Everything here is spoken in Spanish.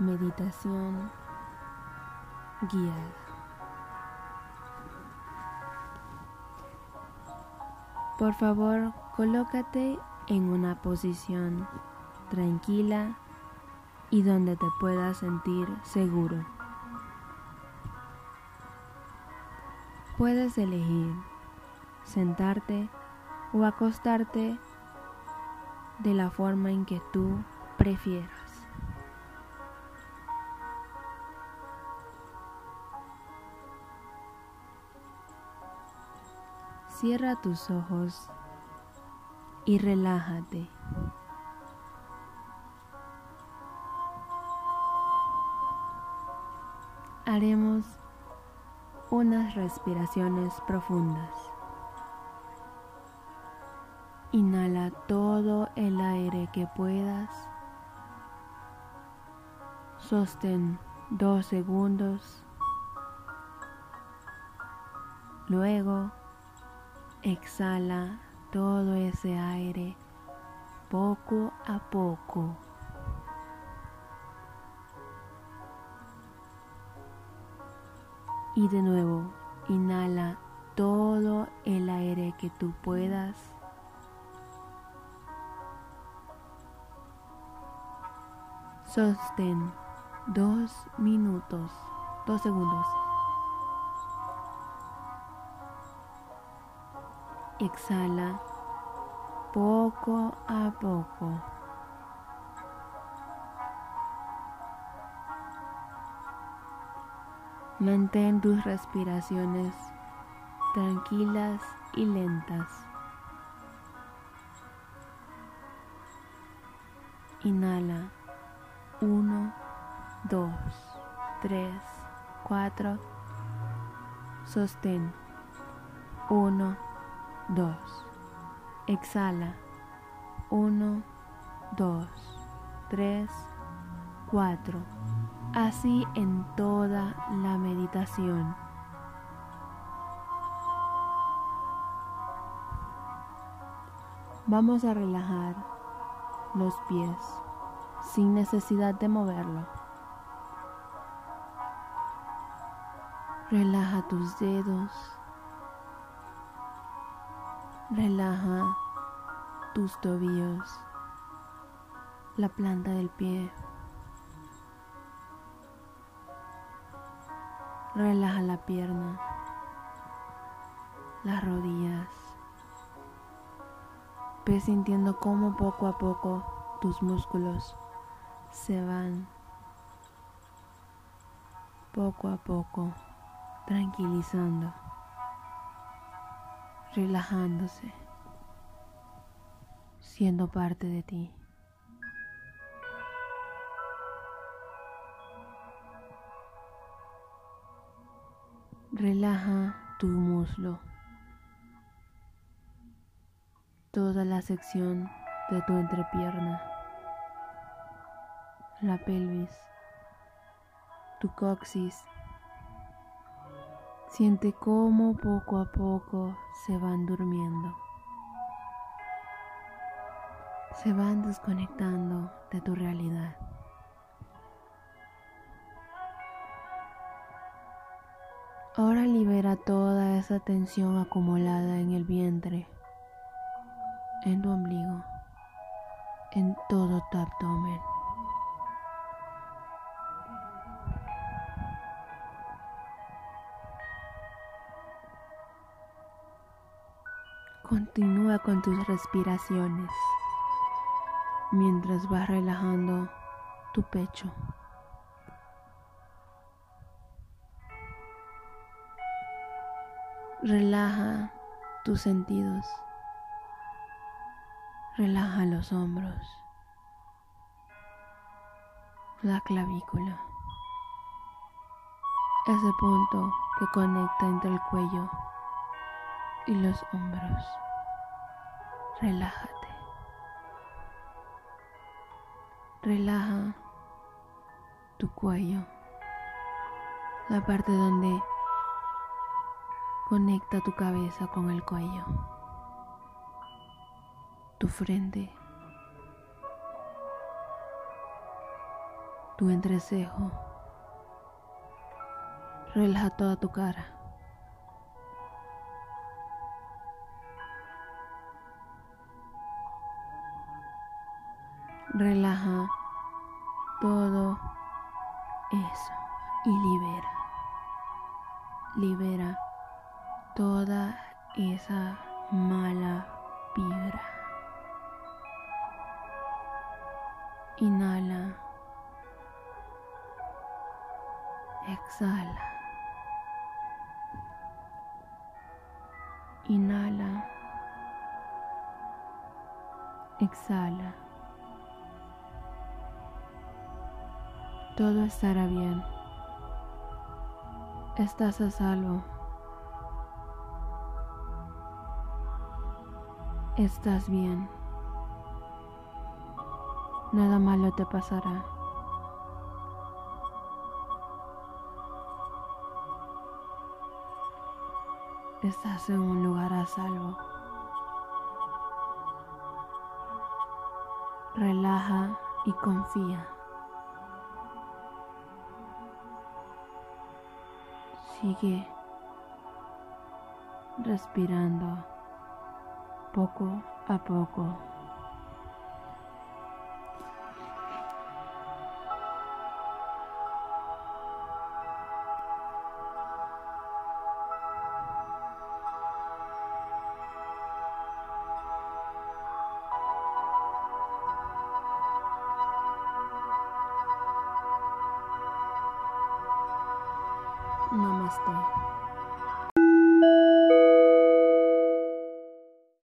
Meditación guiada. Por favor, colócate en una posición tranquila y donde te puedas sentir seguro. Puedes elegir sentarte o acostarte de la forma en que tú prefieras. Cierra tus ojos y relájate. Haremos unas respiraciones profundas. Inhala todo el aire que puedas. Sostén dos segundos. Luego Exhala todo ese aire poco a poco. Y de nuevo, inhala todo el aire que tú puedas. Sostén dos minutos, dos segundos. Exhala poco a poco. Mantén tus respiraciones tranquilas y lentas. Inhala 1, 2, 3, 4. Sostén 1, 2. Exhala. 1, 2, 3, 4. Así en toda la meditación. Vamos a relajar los pies sin necesidad de moverlo. Relaja tus dedos Relaja tus tobillos, la planta del pie. Relaja la pierna, las rodillas. Ve sintiendo cómo poco a poco tus músculos se van poco a poco tranquilizando relajándose, siendo parte de ti. Relaja tu muslo, toda la sección de tu entrepierna, la pelvis, tu coxis Siente cómo poco a poco se van durmiendo. Se van desconectando de tu realidad. Ahora libera toda esa tensión acumulada en el vientre, en tu ombligo, en todo tu abdomen. Continúa con tus respiraciones mientras vas relajando tu pecho. Relaja tus sentidos. Relaja los hombros, la clavícula, ese punto que conecta entre el cuello y los hombros. Relájate. Relaja tu cuello, la parte donde conecta tu cabeza con el cuello, tu frente, tu entrecejo. Relaja toda tu cara. Relaja todo eso y libera. Libera toda esa mala vibra. Inhala. Exhala. Inhala. Exhala. Todo estará bien. Estás a salvo. Estás bien. Nada malo te pasará. Estás en un lugar a salvo. Relaja y confía. Sigue respirando poco a poco. Namaste.